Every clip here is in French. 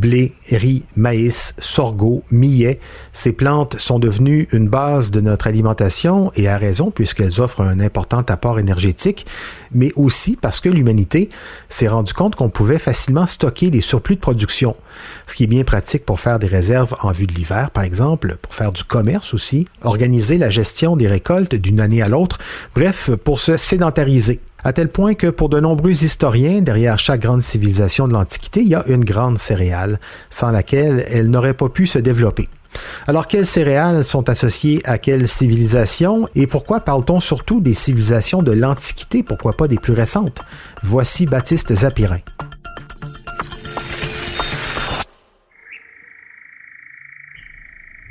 blé, riz, maïs, sorgho, millet. Ces plantes sont devenues une base de notre alimentation et à raison puisqu'elles offrent un important apport énergétique, mais aussi parce que l'humanité s'est rendu compte qu'on pouvait facilement stocker les surplus de production, ce qui est bien pratique pour faire des réserves en vue de l'hiver, par exemple, pour faire du commerce aussi, organiser la gestion des récoltes d'une année à l'autre, bref, pour se sédentariser à tel point que pour de nombreux historiens, derrière chaque grande civilisation de l'Antiquité, il y a une grande céréale, sans laquelle elle n'aurait pas pu se développer. Alors, quelles céréales sont associées à quelle civilisation et pourquoi parle-t-on surtout des civilisations de l'Antiquité, pourquoi pas des plus récentes? Voici Baptiste Zapirin.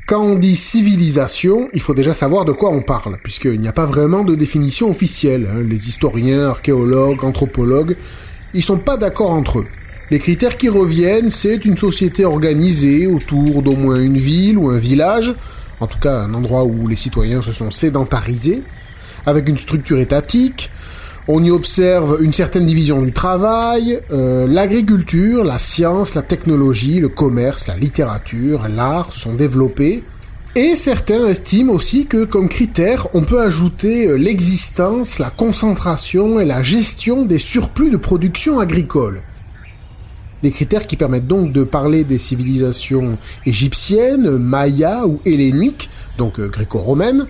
Quand on dit civilisation, il faut déjà savoir de quoi on parle, puisqu'il n'y a pas vraiment de définition officielle. Hein. Les historiens, archéologues, anthropologues, ils sont pas d'accord entre eux. Les critères qui reviennent, c'est une société organisée autour d'au moins une ville ou un village, en tout cas un endroit où les citoyens se sont sédentarisés, avec une structure étatique, on y observe une certaine division du travail, euh, l'agriculture, la science, la technologie, le commerce, la littérature, l'art se sont développés. Et certains estiment aussi que comme critère, on peut ajouter euh, l'existence, la concentration et la gestion des surplus de production agricole. Des critères qui permettent donc de parler des civilisations égyptiennes, mayas ou helléniques, donc euh, gréco-romaines,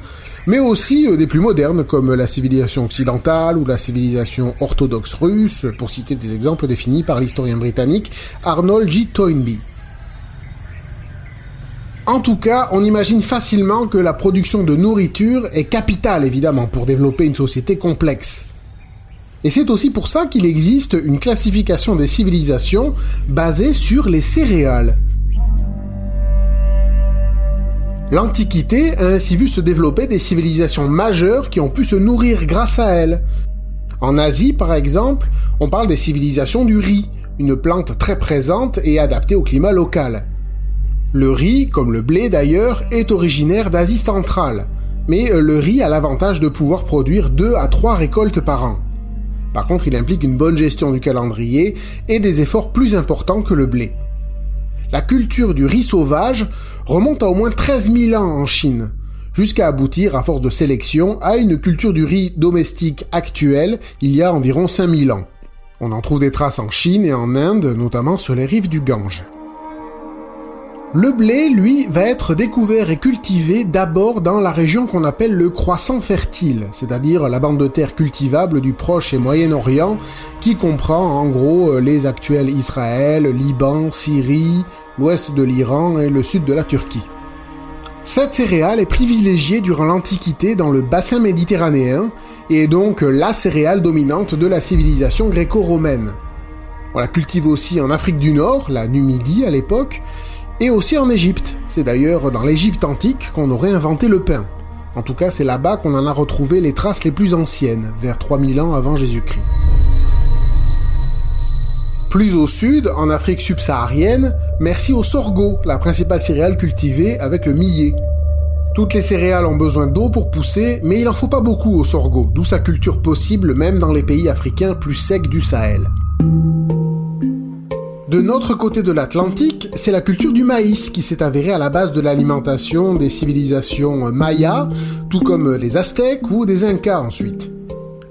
mais aussi euh, des plus modernes comme la civilisation occidentale ou la civilisation orthodoxe russe, pour citer des exemples définis par l'historien britannique Arnold J. Toynbee. En tout cas, on imagine facilement que la production de nourriture est capitale évidemment pour développer une société complexe. Et c'est aussi pour ça qu'il existe une classification des civilisations basée sur les céréales. L'Antiquité a ainsi vu se développer des civilisations majeures qui ont pu se nourrir grâce à elles. En Asie, par exemple, on parle des civilisations du riz, une plante très présente et adaptée au climat local. Le riz, comme le blé d'ailleurs, est originaire d'Asie centrale, mais euh, le riz a l'avantage de pouvoir produire 2 à 3 récoltes par an. Par contre, il implique une bonne gestion du calendrier et des efforts plus importants que le blé. La culture du riz sauvage remonte à au moins 13 000 ans en Chine, jusqu'à aboutir, à force de sélection, à une culture du riz domestique actuelle il y a environ 5000 ans. On en trouve des traces en Chine et en Inde, notamment sur les rives du Gange. Le blé, lui, va être découvert et cultivé d'abord dans la région qu'on appelle le croissant fertile, c'est-à-dire la bande de terre cultivable du Proche et Moyen-Orient, qui comprend en gros les actuels Israël, Liban, Syrie, l'ouest de l'Iran et le sud de la Turquie. Cette céréale est privilégiée durant l'Antiquité dans le bassin méditerranéen et est donc la céréale dominante de la civilisation gréco-romaine. On la cultive aussi en Afrique du Nord, la Numidie à l'époque, et aussi en Égypte. C'est d'ailleurs dans l'Égypte antique qu'on aurait inventé le pain. En tout cas, c'est là-bas qu'on en a retrouvé les traces les plus anciennes, vers 3000 ans avant Jésus-Christ. Plus au sud, en Afrique subsaharienne, merci au sorgho, la principale céréale cultivée avec le millet. Toutes les céréales ont besoin d'eau pour pousser, mais il en faut pas beaucoup au sorgho, d'où sa culture possible même dans les pays africains plus secs du Sahel. De notre côté de l'Atlantique, c'est la culture du maïs qui s'est avérée à la base de l'alimentation des civilisations mayas, tout comme les aztèques ou des incas ensuite.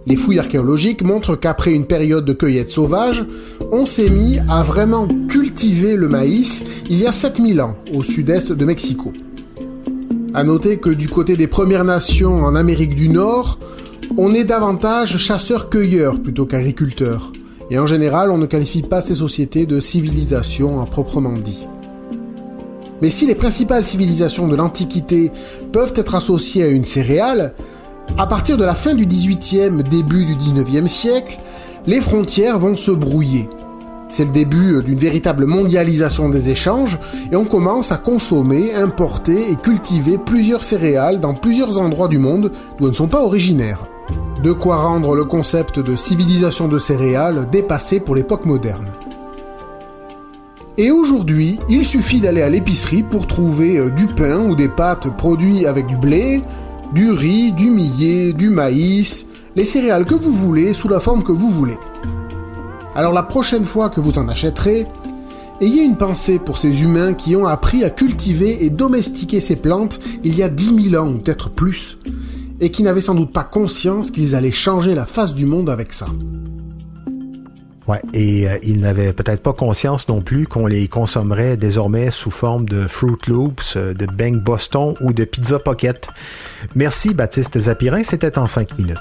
Les fouilles archéologiques montrent qu'après une période de cueillette sauvage, on s'est mis à vraiment cultiver le maïs il y a 7000 ans, au sud-est de Mexico. À noter que du côté des Premières Nations en Amérique du Nord, on est davantage chasseurs-cueilleurs plutôt qu'agriculteurs et en général on ne qualifie pas ces sociétés de civilisation à proprement dit. Mais si les principales civilisations de l'Antiquité peuvent être associées à une céréale, à partir de la fin du XVIIIe, début du XIXe siècle, les frontières vont se brouiller. C'est le début d'une véritable mondialisation des échanges et on commence à consommer, importer et cultiver plusieurs céréales dans plusieurs endroits du monde d'où elles ne sont pas originaires. De quoi rendre le concept de civilisation de céréales dépassé pour l'époque moderne. Et aujourd'hui, il suffit d'aller à l'épicerie pour trouver euh, du pain ou des pâtes produits avec du blé, du riz, du millet, du maïs, les céréales que vous voulez sous la forme que vous voulez. Alors la prochaine fois que vous en achèterez, ayez une pensée pour ces humains qui ont appris à cultiver et domestiquer ces plantes il y a 10 000 ans ou peut-être plus, et qui n'avaient sans doute pas conscience qu'ils allaient changer la face du monde avec ça. Ouais, et euh, ils n'avaient peut-être pas conscience non plus qu'on les consommerait désormais sous forme de Fruit Loops, euh, de Bang Boston ou de Pizza Pocket. Merci Baptiste Zapirin, c'était en 5 minutes.